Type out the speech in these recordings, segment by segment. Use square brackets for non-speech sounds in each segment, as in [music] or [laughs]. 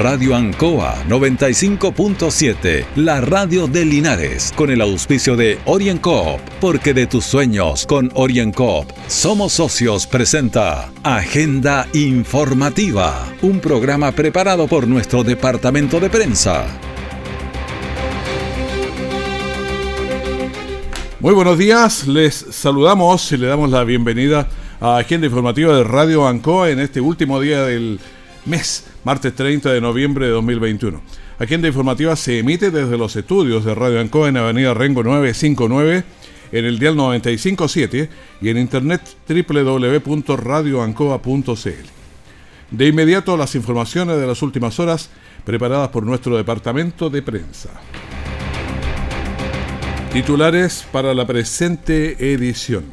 Radio Ancoa 95.7, la radio de Linares, con el auspicio de OrienCoop, porque de tus sueños con OrienCoop somos socios presenta Agenda Informativa, un programa preparado por nuestro departamento de prensa. Muy buenos días, les saludamos y le damos la bienvenida a Agenda Informativa de Radio Ancoa en este último día del mes, martes 30 de noviembre de 2021. Agenda Informativa se emite desde los estudios de Radio Ancoa en Avenida Rengo 959 en el dial 957 y en internet www.radioancoa.cl. De inmediato las informaciones de las últimas horas preparadas por nuestro departamento de prensa. Titulares para la presente edición.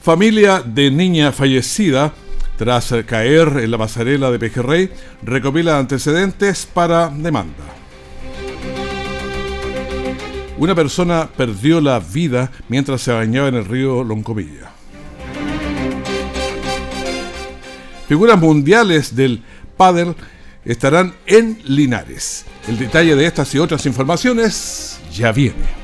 Familia de niña fallecida tras caer en la pasarela de Pejerrey recopila antecedentes para demanda. Una persona perdió la vida mientras se bañaba en el río Loncomilla. Figuras mundiales del pádel estarán en Linares. El detalle de estas y otras informaciones ya viene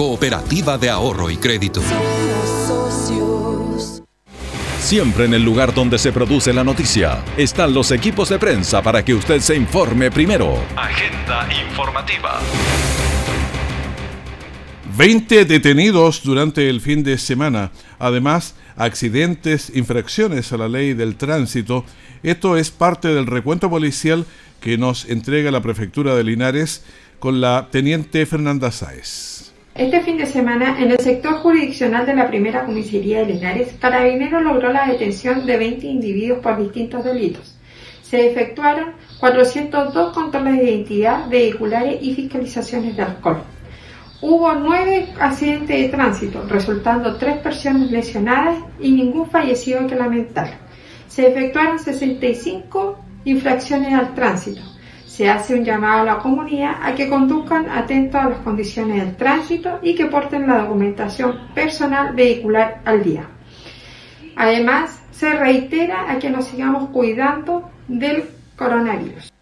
Cooperativa de Ahorro y Crédito. Siempre en el lugar donde se produce la noticia están los equipos de prensa para que usted se informe primero. Agenda informativa. 20 detenidos durante el fin de semana. Además, accidentes, infracciones a la ley del tránsito. Esto es parte del recuento policial que nos entrega la prefectura de Linares con la teniente Fernanda Sáez. Este fin de semana, en el sector jurisdiccional de la primera comisaría de Linares, Carabineros logró la detención de 20 individuos por distintos delitos. Se efectuaron 402 controles de identidad vehiculares y fiscalizaciones de alcohol. Hubo nueve accidentes de tránsito, resultando tres personas lesionadas y ningún fallecido que lamentar. Se efectuaron 65 infracciones al tránsito, se hace un llamado a la comunidad a que conduzcan atentos a las condiciones del tránsito y que porten la documentación personal vehicular al día. Además, se reitera a que nos sigamos cuidando del coronavirus.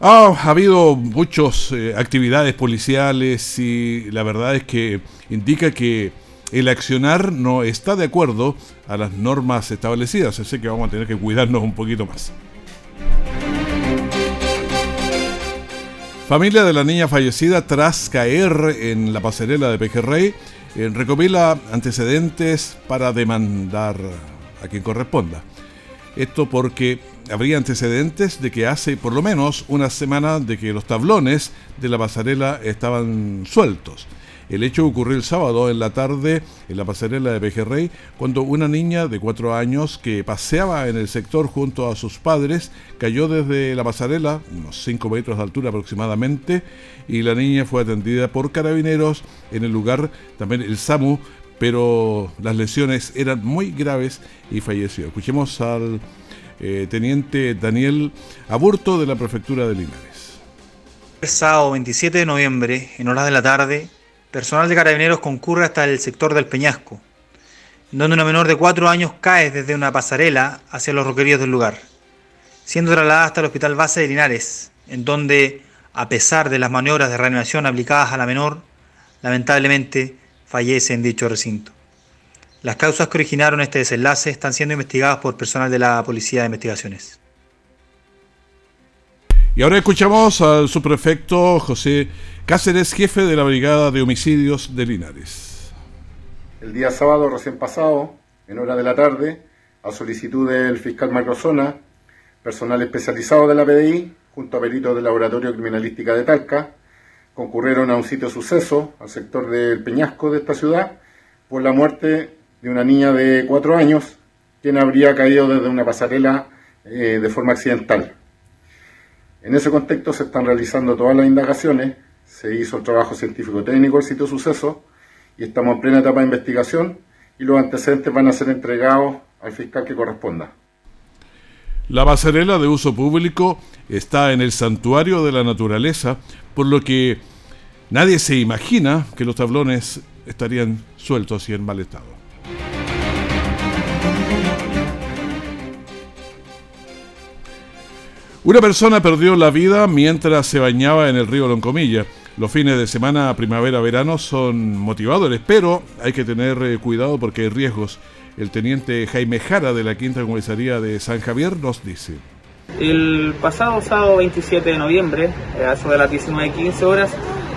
ha habido muchas eh, actividades policiales y la verdad es que indica que el accionar no está de acuerdo a las normas establecidas, así que vamos a tener que cuidarnos un poquito más. Familia de la niña fallecida tras caer en la pasarela de Pejerrey eh, recopila antecedentes para demandar a quien corresponda. Esto porque habría antecedentes de que hace por lo menos una semana de que los tablones de la pasarela estaban sueltos. El hecho ocurrió el sábado en la tarde en la pasarela de Pejerrey, cuando una niña de cuatro años que paseaba en el sector junto a sus padres cayó desde la pasarela, unos 5 metros de altura aproximadamente, y la niña fue atendida por carabineros en el lugar, también el SAMU, pero las lesiones eran muy graves y falleció. Escuchemos al eh, teniente Daniel Aburto de la prefectura de Linares. El sábado 27 de noviembre, en horas de la tarde, Personal de carabineros concurre hasta el sector del Peñasco, donde una menor de cuatro años cae desde una pasarela hacia los roqueríos del lugar, siendo trasladada hasta el hospital base de Linares, en donde, a pesar de las maniobras de reanimación aplicadas a la menor, lamentablemente fallece en dicho recinto. Las causas que originaron este desenlace están siendo investigadas por personal de la Policía de Investigaciones. Y ahora escuchamos al subprefecto José Cáceres, jefe de la Brigada de Homicidios de Linares. El día sábado recién pasado, en hora de la tarde, a solicitud del fiscal Macrozona, personal especializado de la PDI, junto a peritos del Laboratorio Criminalística de Talca, concurrieron a un sitio suceso, al sector del Peñasco de esta ciudad, por la muerte de una niña de cuatro años, quien habría caído desde una pasarela eh, de forma accidental. En ese contexto se están realizando todas las indagaciones, se hizo el trabajo científico-técnico del sitio suceso y estamos en plena etapa de investigación y los antecedentes van a ser entregados al fiscal que corresponda. La pasarela de uso público está en el santuario de la naturaleza, por lo que nadie se imagina que los tablones estarían sueltos y en mal estado. Una persona perdió la vida mientras se bañaba en el río Loncomilla. Los fines de semana, primavera, verano son motivadores, pero hay que tener eh, cuidado porque hay riesgos. El teniente Jaime Jara de la Quinta Comisaría de San Javier nos dice. El pasado sábado 27 de noviembre, eh, a eso de las 19.15 horas,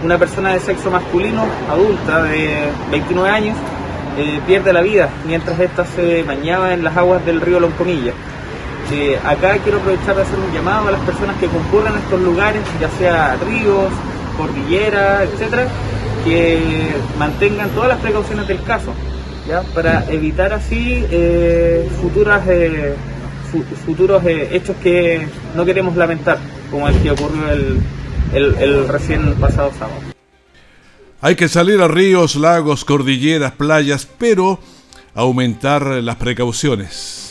una persona de sexo masculino, adulta, de 29 años, eh, pierde la vida mientras ésta se bañaba en las aguas del río Loncomilla. Eh, acá quiero aprovechar de hacer un llamado a las personas que concurren a estos lugares, ya sea ríos, cordillera, etcétera, que mantengan todas las precauciones del caso, ¿ya? para evitar así eh, futuras, futuros hechos que no queremos lamentar, como el que ocurrió el, el, recién pasado sábado. Hay que salir a ríos, lagos, cordilleras, playas, pero aumentar las precauciones.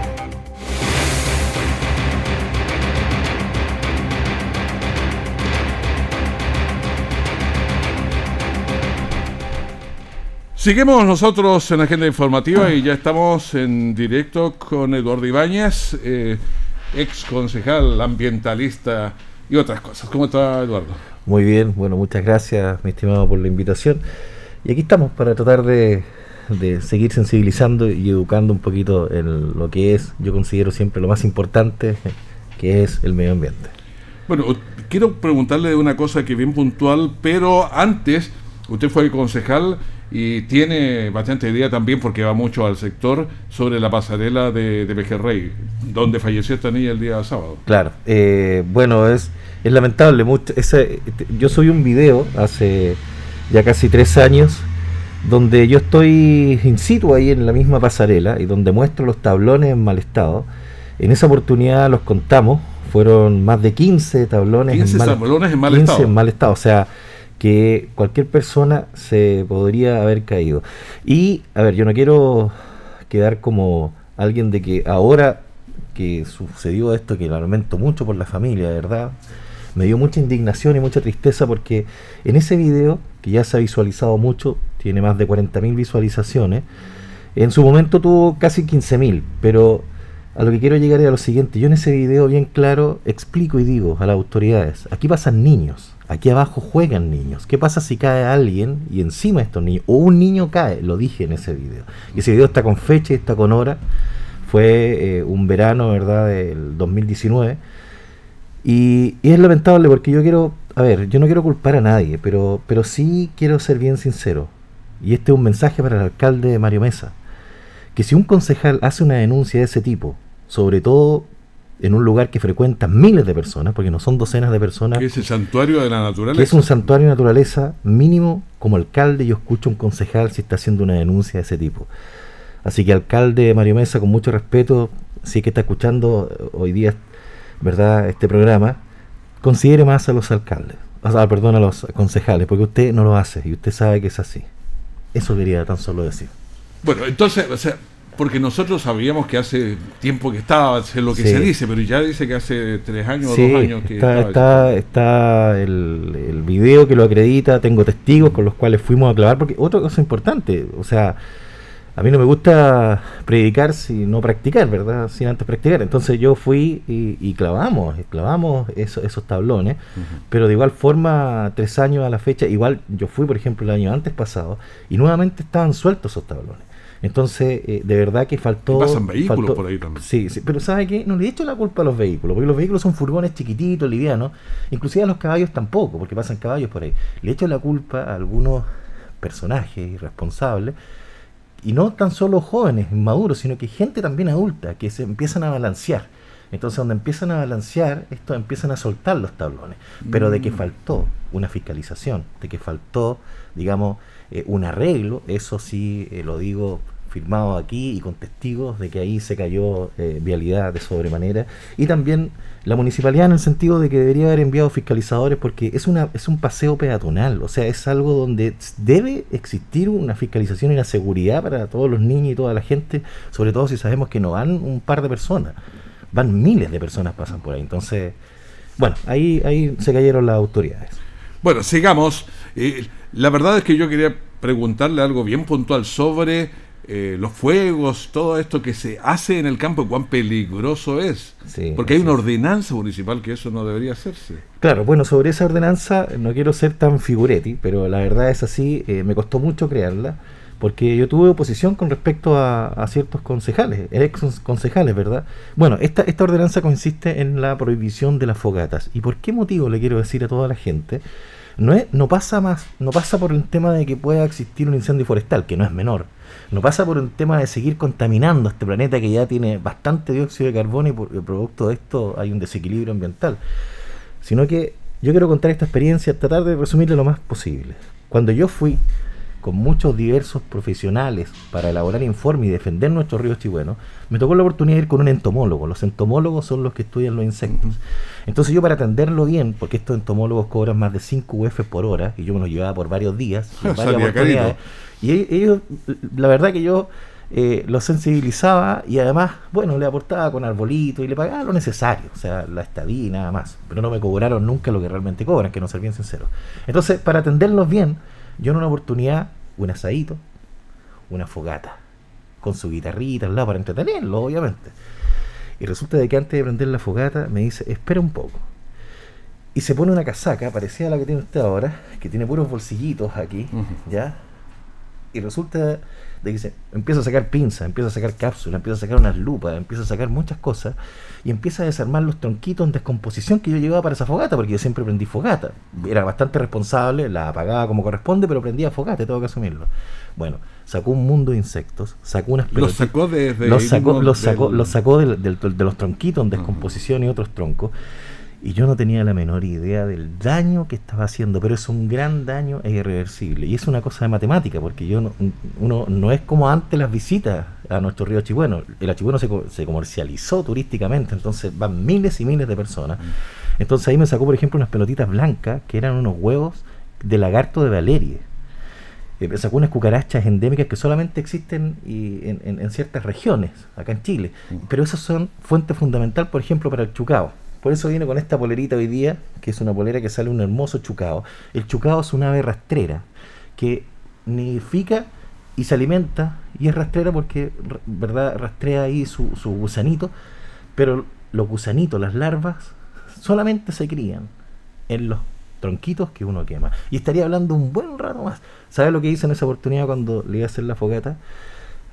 Seguimos nosotros en la agenda informativa y ya estamos en directo con Eduardo Ibáñez, eh, ex concejal, ambientalista y otras cosas. ¿Cómo está Eduardo? Muy bien, bueno, muchas gracias, mi estimado, por la invitación. Y aquí estamos para tratar de, seguir sensibilizando y educando un poquito en lo que es, yo considero siempre lo más importante, que es el medio ambiente. Bueno, quiero preguntarle una cosa que bien puntual, pero antes, usted fue concejal y tiene bastante idea también porque va mucho al sector sobre la pasarela de, de Pejerrey, donde falleció esta niña el día sábado. Claro, eh, bueno, es, es lamentable. Mucho, ese, yo subí un video hace ya casi tres años donde yo estoy in situ ahí en la misma pasarela y donde muestro los tablones en mal estado. En esa oportunidad los contamos, fueron más de 15 tablones, en, mal, tablones en mal 15 estado. en mal estado. O sea, que cualquier persona se podría haber caído. Y, a ver, yo no quiero quedar como alguien de que ahora que sucedió esto, que lo lamento mucho por la familia, verdad, me dio mucha indignación y mucha tristeza porque en ese video, que ya se ha visualizado mucho, tiene más de 40.000 visualizaciones, en su momento tuvo casi 15.000, pero a lo que quiero llegar es a lo siguiente, yo en ese video bien claro explico y digo a las autoridades, aquí pasan niños, Aquí abajo juegan niños. ¿Qué pasa si cae alguien y encima de estos niños, o un niño cae? Lo dije en ese video. Y ese video está con fecha y está con hora. Fue eh, un verano, ¿verdad?, del 2019. Y, y, es lamentable porque yo quiero, a ver, yo no quiero culpar a nadie, pero, pero sí quiero ser bien sincero. Y este es un mensaje para el alcalde Mario Mesa. Que si un concejal hace una denuncia de ese tipo, sobre todo en un lugar que frecuentan miles de personas, porque no son docenas de personas. Que es el santuario de la naturaleza. Que es un santuario de naturaleza mínimo, como alcalde yo escucho un concejal si está haciendo una denuncia de ese tipo. Así que alcalde Mario Mesa, con mucho respeto, si que está escuchando hoy día, ¿verdad?, este programa, considere más a los alcaldes, o perdón, a los concejales, porque usted no lo hace y usted sabe que es así. Eso quería tan solo decir. Bueno, entonces, o sea, porque nosotros sabíamos que hace tiempo que estaba, es lo que se dice, pero ya dice que hace tres años o dos años que está, está, está el, el, video que lo acredita, tengo testigos con los cuales fuimos a clavar, porque otra cosa importante, o sea, a mí no me gusta predicar sin no practicar, ¿verdad? Sin antes practicar. Entonces yo fui y, clavamos, clavamos esos tablones, pero de igual forma, tres años a la fecha, igual yo fui, por ejemplo, el año antes pasado, y nuevamente estaban sueltos esos tablones. Entonces, eh, de verdad que faltó. pasan vehículos por ahí también. Sí, sí, pero ¿sabe qué? No le he hecho la culpa a los vehículos, porque los vehículos son furgones chiquititos, livianos, inclusive a los caballos tampoco, porque pasan caballos por ahí. Le he hecho la culpa a algunos personajes irresponsables y no tan solo jóvenes, maduros, sino que gente también adulta, que se empiezan a balancear. Entonces, donde empiezan a balancear, estos empiezan a soltar los tablones. Pero de que mm. faltó una fiscalización, de que faltó, digamos, eh, un arreglo, eso sí eh, lo digo firmado aquí y con testigos de que ahí se cayó eh, vialidad de sobremanera. Y también la municipalidad en el sentido de que debería haber enviado fiscalizadores porque es, una, es un paseo peatonal, o sea, es algo donde debe existir una fiscalización y una seguridad para todos los niños y toda la gente, sobre todo si sabemos que no van un par de personas, van miles de personas pasan por ahí. Entonces, bueno, ahí, ahí se cayeron las autoridades. Bueno, sigamos. Eh, la verdad es que yo quería preguntarle algo bien puntual sobre eh, los fuegos, todo esto que se hace en el campo, cuán peligroso es. Porque hay una ordenanza municipal que eso no debería hacerse. Claro, bueno, sobre esa ordenanza no quiero ser tan figuretti, pero la verdad es así, eh, me costó mucho crearla, porque yo tuve oposición con respecto a, ciertos concejales, ex concejales, ¿verdad? Bueno, esta, ordenanza consiste en la prohibición de las fogatas. ¿Y por qué motivo le quiero decir a toda la gente? No, es, no pasa más, no pasa por el tema de que pueda existir un incendio forestal, que no es menor no pasa por un tema de seguir contaminando este planeta que ya tiene bastante dióxido de carbono y por el producto de esto hay un desequilibrio ambiental, sino que yo quiero contar esta experiencia, tratar de resumirle lo más posible. Cuando yo fui con muchos diversos profesionales para elaborar informes y defender nuestros ríos chihuenos, me tocó la oportunidad de ir con un entomólogo. Los entomólogos son los que estudian los insectos. Entonces yo para atenderlo bien, porque estos entomólogos cobran más de 5 UF por hora, y yo me los llevaba por varios días, [laughs] varias oportunidades, y e-, ellos, la verdad que yo eh, los sensibilizaba y además, bueno, le aportaba con arbolito y le pagaba lo necesario, o sea, la estadía y nada más. Pero no me cobraron nunca lo que realmente cobran, que no ser bien sincero. Entonces, para atenderlos bien, yo en una oportunidad, un asadito, una fogata, con su guitarrita al lado para entretenerlo, obviamente. Y resulta de que antes de prender la fogata me dice, espera un poco. Y se pone una casaca, parecida a la que tiene usted ahora, que tiene puros bolsillitos aquí, ¿ya? Y resulta de que se empieza a sacar pinzas, empieza a sacar cápsulas, empieza a sacar unas lupas, empieza a sacar muchas cosas y empieza a desarmar los tronquitos en descomposición que yo llevaba para esa fogata, porque yo siempre prendí fogata. Era bastante responsable, la apagaba como corresponde, pero prendía fogata, tengo que asumirlo. Bueno, sacó un mundo de insectos, sacó unas Los sacó de, los sacó, los sacó, los sacó de, los tronquitos en descomposición y otros troncos y yo no tenía la menor idea del daño que estaba haciendo, pero es un gran daño e irreversible. Y es una cosa de matemática, porque yo no, uno no es como antes las visitas a nuestro río Chihueno. El Chihueno se, se comercializó turísticamente, entonces van miles y miles de personas. Entonces ahí me sacó, por ejemplo, unas pelotitas blancas que eran unos huevos de lagarto de Valerie. Eh, me sacó unas cucarachas endémicas que solamente existen y en, en, ciertas regiones, acá en Chile. Pero esas son fuente fundamental, por ejemplo, para el chucao por eso viene con esta polerita hoy día, que es una polera que sale un hermoso chucao. El chucao es una ave rastrera que nidifica y se alimenta y es rastrera porque verdad rastrea ahí su, su gusanito, pero los gusanitos, las larvas, solamente se crían en los tronquitos que uno quema. Y estaría hablando un buen rato más. ¿Sabes lo que hice en esa oportunidad cuando le iba a hacer la fogata?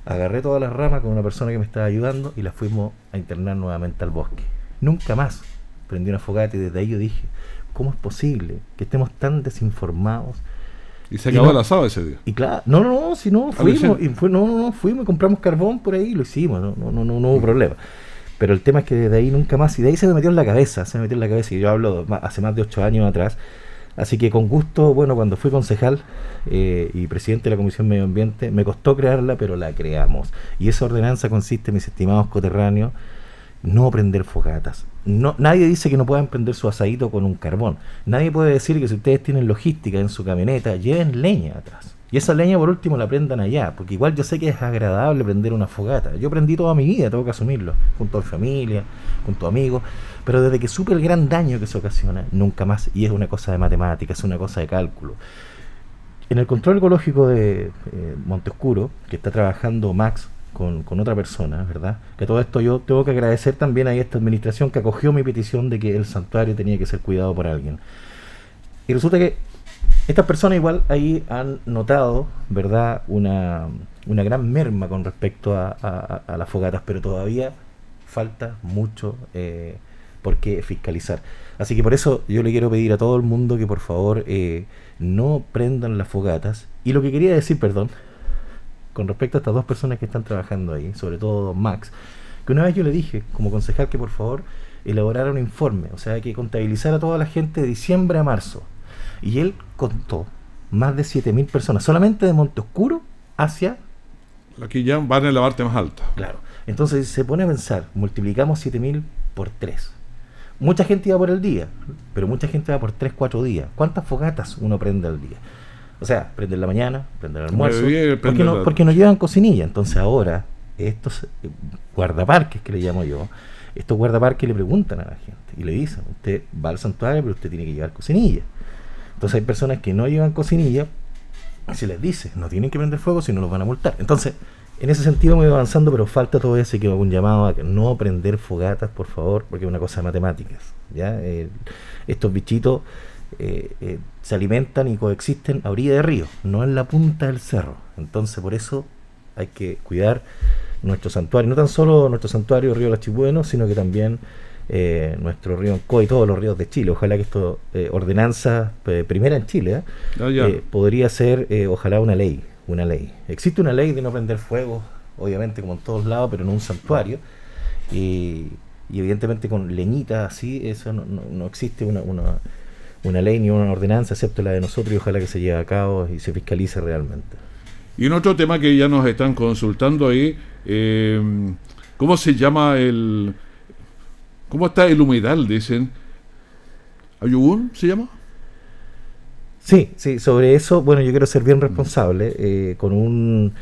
Agarré todas las ramas con una persona que me estaba ayudando y las fuimos a internar nuevamente al bosque. Nunca más prendí una fogata y desde ahí yo dije, ¿cómo es posible que estemos tan desinformados? Y se acabó el asado ese día. Y claro, no, no, no, si no, fuimos, y fue, no, no, no, fuimos y compramos carbón por ahí y lo hicimos, no, no, no, no, hubo mm. problema. Pero el tema es que desde ahí nunca más, y de ahí se me metió en la cabeza, se me metió en la cabeza, y yo hablo hace más de ocho años atrás, Así que con gusto, bueno, cuando fui concejal eh, y presidente de la Comisión Medio Ambiente, me costó crearla, pero la creamos. Y esa ordenanza consiste, mis estimados coterráneos, no prender fogatas. No, nadie dice que no puedan prender su asadito con un carbón. Nadie puede decir que si ustedes tienen logística en su camioneta, lleven leña atrás. Y esa leña por último la prendan allá, porque igual yo sé que es agradable prender una fogata. Yo prendí toda mi vida, tengo que asumirlo, junto a mi familia, junto a amigos, pero desde que supe el gran daño que se ocasiona, nunca más, y es una cosa de matemáticas, es una cosa de cálculo. En el control ecológico de eh, Montescuro, que está trabajando Max con, otra persona, ¿verdad? Que todo esto yo tengo que agradecer también a esta administración que acogió mi petición de que el santuario tenía que ser cuidado por alguien. Y resulta que estas personas igual ahí han notado, ¿verdad?, una, una gran merma con respecto a, las fogatas, pero todavía falta mucho eh, por qué fiscalizar. Así que por eso yo le quiero pedir a todo el mundo que por favor eh, no prendan las fogatas. Y lo que quería decir, perdón, con respecto a estas dos personas que están trabajando ahí, sobre todo Max, que una vez yo le dije como concejal que por favor elaborara un informe, o sea, que contabilizara a toda la gente de diciembre a marzo y él contó más de 7.000 personas, solamente de Monte Oscuro hacia... Aquí ya van en la parte más alta. Claro. Entonces se pone a pensar, multiplicamos 7.000 por 3. Mucha gente va por el día, pero mucha gente va por 3, 4 días. ¿Cuántas fogatas uno prende al día? O sea, prende en la mañana, prende el almuerzo. Porque no, porque no llevan cocinilla. Entonces ahora, estos eh, guardaparques que le llamo yo, estos guardaparques le preguntan a la gente y le dicen, usted va al santuario, pero usted tiene que llevar cocinilla. Entonces hay personas que no llevan cocinilla y se les dice, no tienen que prender fuego si no los van a multar. Entonces, en ese sentido me voy avanzando, pero falta todavía así que hago un llamado a no prender fogatas, por favor, porque es una cosa de matemáticas. ¿ya? estos bichitos eh, eh, se alimentan y coexisten a orilla de río, no en la punta del cerro. Entonces, por eso hay que cuidar nuestro santuario, no tan solo nuestro santuario Río Lachibueno, sino que también eh, nuestro río Ancoa y todos los ríos de Chile. Ojalá que esto, eh, ordenanza eh, primera en Chile, ah, podría ser, ojalá, una ley. Una ley. Existe una ley de no prender fuego, obviamente, como en todos lados, pero en un santuario. Y, evidentemente con leñita así, eso no, no, existe una, una, una, ley ni una ordenanza, excepto la de nosotros, y ojalá que se lleve a cabo y se fiscalice realmente. Y un otro tema que ya nos están consultando ahí, ¿cómo se llama el, ¿Cómo está el humedal? Dicen. ¿Ayubún se llama? Sí, sí, sobre eso, bueno, yo quiero ser bien responsable eh, con un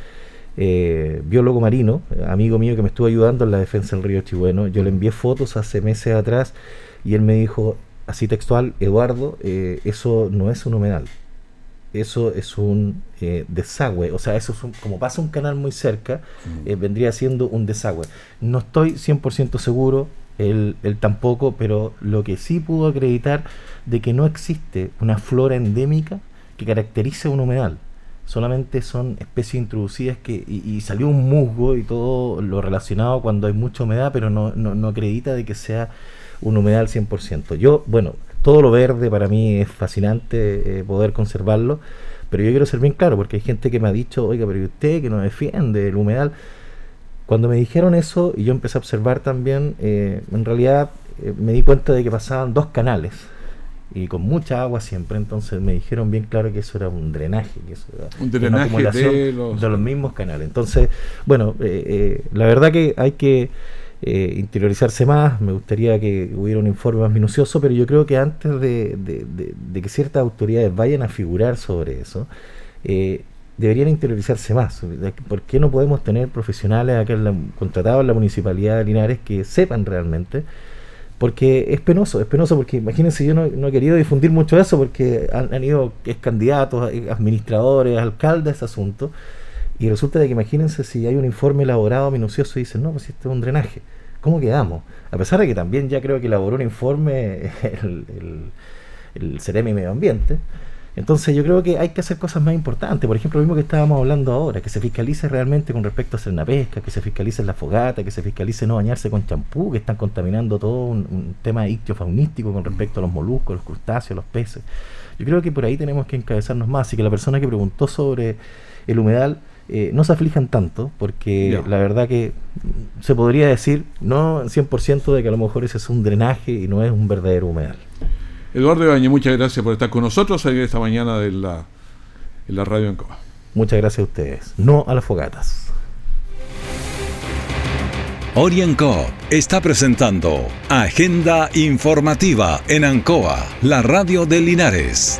eh, biólogo marino, amigo mío que me estuvo ayudando en la defensa del río Chihueno. Yo le envié fotos hace meses atrás y él me dijo, así textual, Eduardo, eh, eso no es un humedal, eso es un desagüe, o sea, eso es un, como pasa un canal muy cerca, vendría siendo un desagüe. No estoy 100% seguro, él, tampoco, pero lo que sí pudo acreditar de que no existe una flora endémica que caracterice un humedal. Solamente son especies introducidas que, y, salió un musgo y todo lo relacionado cuando hay mucha humedad, pero no, no, acredita de que sea un humedal 100%. Yo, bueno, todo lo verde para mí es fascinante eh, poder conservarlo, pero yo quiero ser bien claro, porque hay gente que me ha dicho, oiga, pero usted que no defiende el humedal? Cuando me dijeron eso y yo empecé a observar también, eh, en realidad eh, me di cuenta de que pasaban dos canales y con mucha agua siempre, entonces me dijeron bien claro que eso era un drenaje, que eso era un drenaje de, los... mismos canales. Entonces, bueno, la verdad que hay que interiorizarse más, me gustaría que hubiera un informe más minucioso, pero yo creo que antes de, que ciertas autoridades vayan a figurar sobre eso, deberían interiorizarse más. ¿Por qué no podemos tener profesionales acá contratados en la municipalidad de Linares que sepan realmente? Porque es penoso, es penoso porque imagínense, yo no, he querido difundir mucho eso porque han, ido es candidatos, administradores, alcaldes ese asunto. Y resulta de que imagínense si hay un informe elaborado minucioso y dicen, no, pues esto es un drenaje. ¿Cómo quedamos? A pesar de que también ya creo que elaboró un informe [laughs] el, el, el Medio Ambiente, entonces yo creo que hay que hacer cosas más importantes. Por ejemplo, lo mismo que estábamos hablando ahora, que se fiscalice realmente con respecto a hacer la pesca, que se fiscalice la fogata, que se fiscalice no bañarse con champú, que están contaminando todo un, tema ictiofaunístico con respecto a los moluscos, los crustáceos, los peces. Yo creo que por ahí tenemos que encabezarnos más. Así que la persona que preguntó sobre el humedal, eh, no se aflijan tanto, porque la verdad que se podría decir, no 100% de que a lo mejor ese es un drenaje y no es un verdadero humedal. Eduardo Ibañez, muchas gracias por estar con nosotros esta mañana de la, en la radio Ancoa. Muchas gracias a ustedes. No a las fogatas. Orienco está presentando Agenda Informativa en Ancoa, la radio de Linares.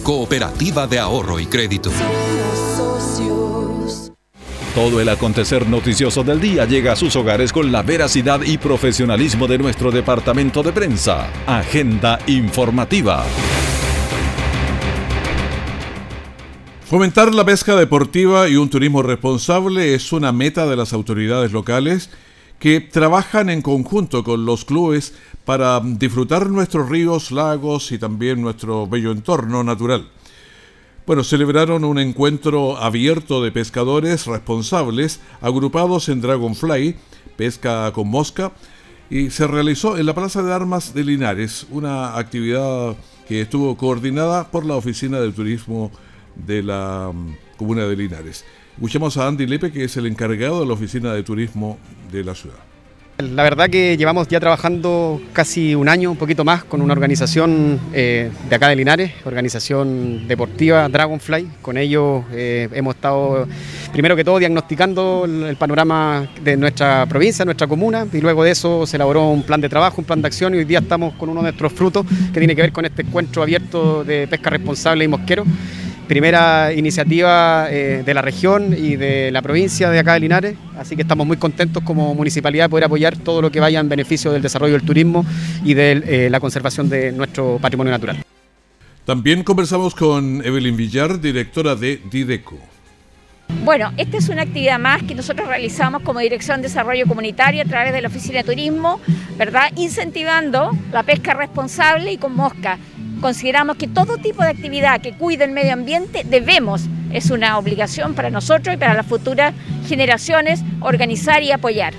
cooperativa de ahorro y crédito. Todo el acontecer noticioso del día llega a sus hogares con la veracidad y profesionalismo de nuestro departamento de prensa. Agenda informativa. Fomentar la pesca deportiva y un turismo responsable es una meta de las autoridades locales que trabajan en conjunto con los clubes para disfrutar nuestros ríos, lagos y también nuestro bello entorno natural. Bueno, celebraron un encuentro abierto de pescadores responsables agrupados en Dragonfly, pesca con mosca, y se realizó en la Plaza de Armas de Linares, una actividad que estuvo coordinada por la Oficina de Turismo de la mm, Comuna de Linares. Escuchamos a Andy Lepe, que es el encargado de la Oficina de Turismo de la ciudad. La verdad que llevamos ya trabajando casi un año, un poquito más, con una organización eh, de acá de Linares, organización deportiva Dragonfly. Con ellos eh, hemos estado, primero que todo, diagnosticando el, panorama de nuestra provincia, nuestra comuna, y luego de eso se elaboró un plan de trabajo, un plan de acción, y hoy día estamos con uno de nuestros frutos que tiene que ver con este encuentro abierto de pesca responsable y mosquero primera iniciativa eh, de la región y de la provincia de acá de Linares, así que estamos muy contentos como municipalidad de poder apoyar todo lo que vaya en beneficio del desarrollo del turismo y de eh, la conservación de nuestro patrimonio natural. También conversamos con Evelyn Villar, directora de Dideco. Bueno, esta es una actividad más que nosotros realizamos como Dirección de Desarrollo Comunitario a través de la Oficina de Turismo, ¿verdad? Incentivando la pesca responsable y con mosca consideramos que todo tipo de actividad que cuide el medio ambiente debemos, es una obligación para nosotros y para las futuras generaciones, organizar y apoyar.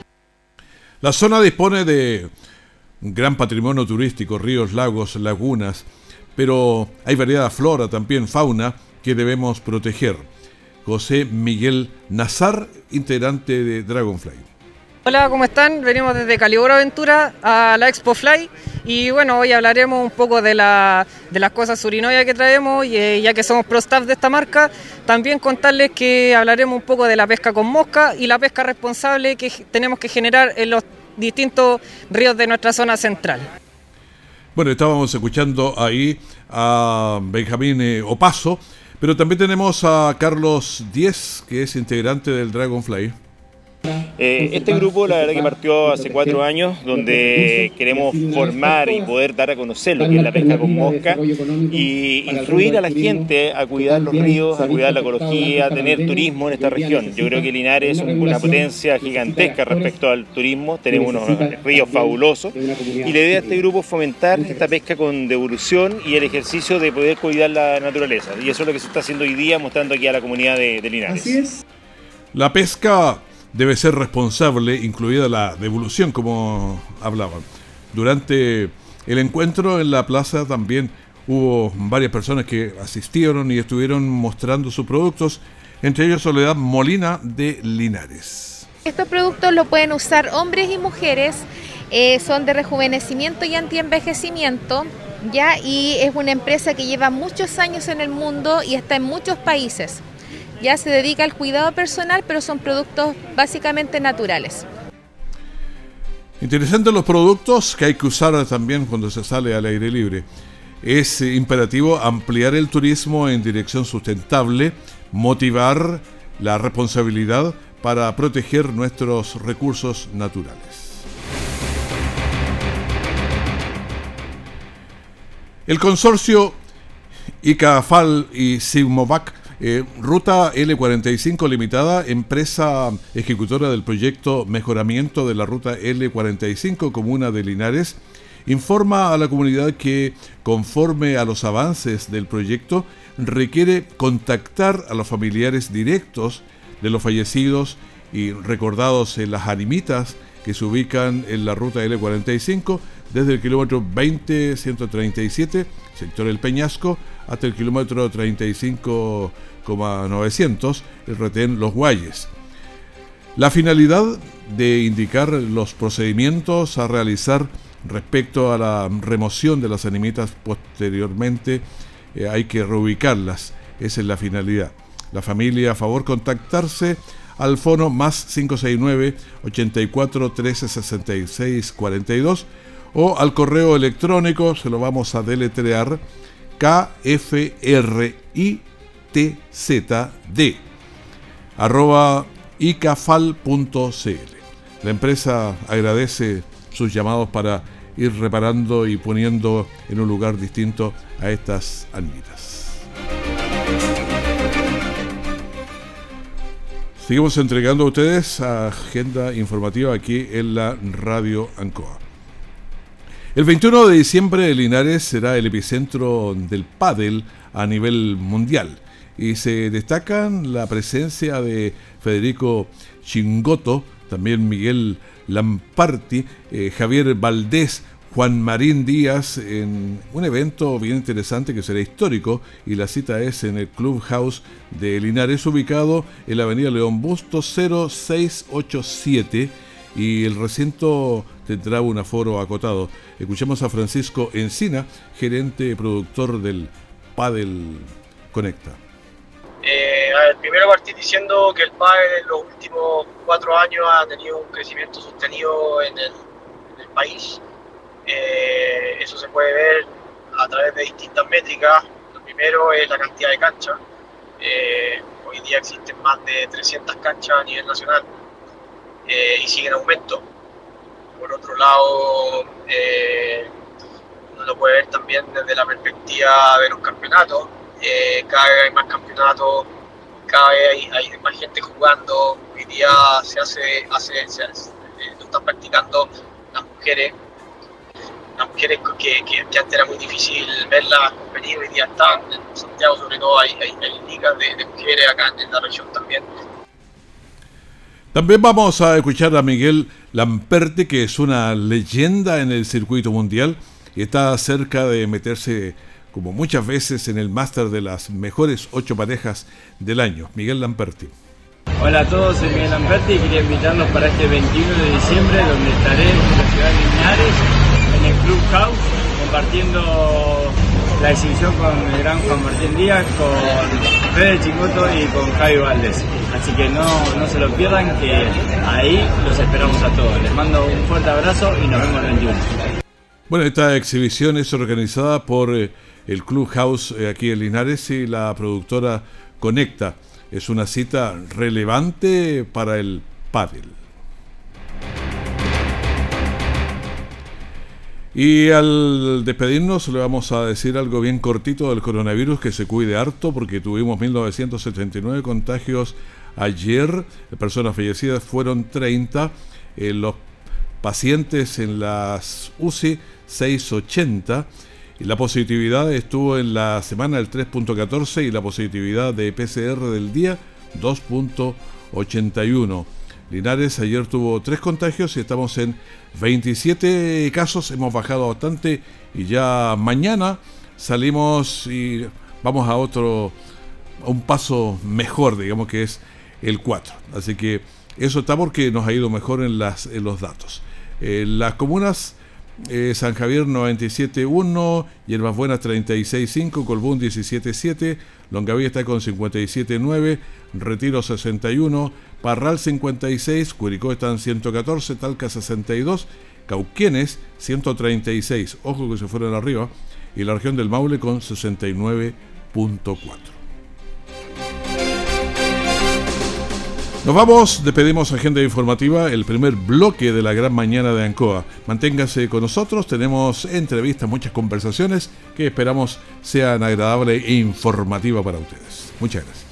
La zona dispone de un gran patrimonio turístico, ríos, lagos, lagunas, pero hay variedad de flora, también fauna, que debemos proteger. José Miguel Nazar, integrante de Dragonfly. Hola, ¿cómo están? Venimos desde Caliboro Aventura a la Expo Fly y bueno, hoy hablaremos un poco de, la, de las cosas surinoya que traemos y eh, ya que somos pro staff de esta marca, también contarles que hablaremos un poco de la pesca con mosca y la pesca responsable que tenemos que generar en los distintos ríos de nuestra zona central. Bueno, estábamos escuchando ahí a Benjamín eh, Opaso, pero también tenemos a Carlos Díez, que es integrante del Dragonfly. Eh, este grupo la verdad que partió hace cuatro años donde queremos formar y poder dar a conocer lo que es la pesca con mosca y instruir a la gente a cuidar los ríos, a cuidar la ecología, a tener turismo en esta región. Yo creo que Linares es una potencia gigantesca respecto al turismo, tenemos unos ríos fabulosos y la idea de este grupo es fomentar esta pesca con devolución y el ejercicio de poder cuidar la naturaleza y eso es lo que se está haciendo hoy día mostrando aquí a la comunidad de, de Linares. La pesca debe ser responsable, incluida la devolución, como hablaban. Durante el encuentro en la plaza también hubo varias personas que asistieron y estuvieron mostrando sus productos, entre ellos Soledad Molina de Linares. Estos productos lo pueden usar hombres y mujeres, eh, son de rejuvenecimiento y antienvejecimiento, ya, y es una empresa que lleva muchos años en el mundo y está en muchos países ya se dedica al cuidado personal, pero son productos básicamente naturales. Interesantes los productos que hay que usar también cuando se sale al aire libre. Es imperativo ampliar el turismo en dirección sustentable, motivar la responsabilidad para proteger nuestros recursos naturales. El consorcio ICAFAL y Sigmovac eh, Ruta L45 Limitada, empresa ejecutora del proyecto Mejoramiento de la Ruta L45 Comuna de Linares, informa a la comunidad que, conforme a los avances del proyecto, requiere contactar a los familiares directos de los fallecidos y recordados en las animitas que se ubican en la ruta L45 desde el kilómetro 20-137, sector El Peñasco, hasta el kilómetro 35 900, el retén Los Guayes. La finalidad de indicar los procedimientos a realizar respecto a la remoción de las animitas posteriormente eh, hay que reubicarlas. Esa es la finalidad. La familia, a favor, contactarse al fono más 569 84 13 66 42 o al correo electrónico, se lo vamos a deletrear, kfritzd arroba icafal.cl. La empresa agradece sus llamados para ir reparando y poniendo en un lugar distinto a estas almitas. Seguimos entregando a ustedes agenda informativa aquí en la Radio Ancoa. El 21 de diciembre Linares será el epicentro del pádel a nivel mundial. Y se destacan la presencia de Federico Chingoto, también Miguel Lamparti, eh, Javier Valdés, Juan Marín Díaz en un evento bien interesante que será histórico y la cita es en el Clubhouse de Linares ubicado en la avenida León Busto 0687 y el recinto tendrá un aforo acotado. Escuchamos a Francisco Encina, gerente productor del Padel Conecta. Eh, primero partir diciendo que el PAE en los últimos cuatro años ha tenido un crecimiento sostenido en el, país. Eh, eso se puede ver a través de distintas métricas. Lo primero es la cantidad de canchas. Eh, hoy día existen más de 300 canchas a nivel nacional y sigue en aumento. Por otro lado, uno lo puede ver también desde la perspectiva de los campeonatos. Eh, cada vez hay más campeonatos, cada vez hay, más gente jugando, hoy día se hace, hace se, eh, lo están practicando las mujeres, las mujeres que, que, antes era muy difícil verlas competir, hoy día están, en Santiago sobre todo hay, hay, ligas de, mujeres acá en la región también. También vamos a escuchar a Miguel Lamperti, que es una leyenda en el circuito mundial y está cerca de meterse como muchas veces en el máster de las mejores ocho parejas del año. Miguel Lamperti. Hola a todos, soy Miguel Lamperti y quería invitarlos para este 21 de diciembre donde estaré en la ciudad de Linares, en el Club House, compartiendo la exhibición con el gran Juan Martín Díaz, con Fede Chicoto y con Javi Valdés. Así que no, no se lo pierdan, que ahí los esperamos a todos. Les mando un fuerte abrazo y nos vemos el 21. Bueno, esta exhibición es organizada por... Eh, el Clubhouse eh, aquí en Linares y la productora Conecta. Es una cita relevante para el pádel. Y al despedirnos le vamos a decir algo bien cortito del coronavirus, que se cuide harto porque tuvimos 1979 contagios ayer, personas fallecidas fueron 30, eh, los pacientes en las UCI 680 la positividad estuvo en la semana del 3.14 y la positividad de PCR del día 2.81. Linares ayer tuvo tres contagios y estamos en 27 casos, hemos bajado bastante y ya mañana salimos y vamos a otro, a un paso mejor, digamos que es el 4. Así que eso está porque nos ha ido mejor en, las, en los datos. las comunas eh, San Javier 97.1, Hierbas Buenas 36.5, Colbún 17.7, Longaví está con 57.9, Retiro 61, Parral 56, Curicó está en 114, Talca 62, Cauquienes 136, ojo que se fueron arriba, y la región del Maule con 69.4. Nos vamos, despedimos Agenda Informativa, el primer bloque de la gran mañana de Ancoa. Manténgase con nosotros, tenemos entrevistas, muchas conversaciones que esperamos sean agradables e informativas para ustedes. Muchas gracias.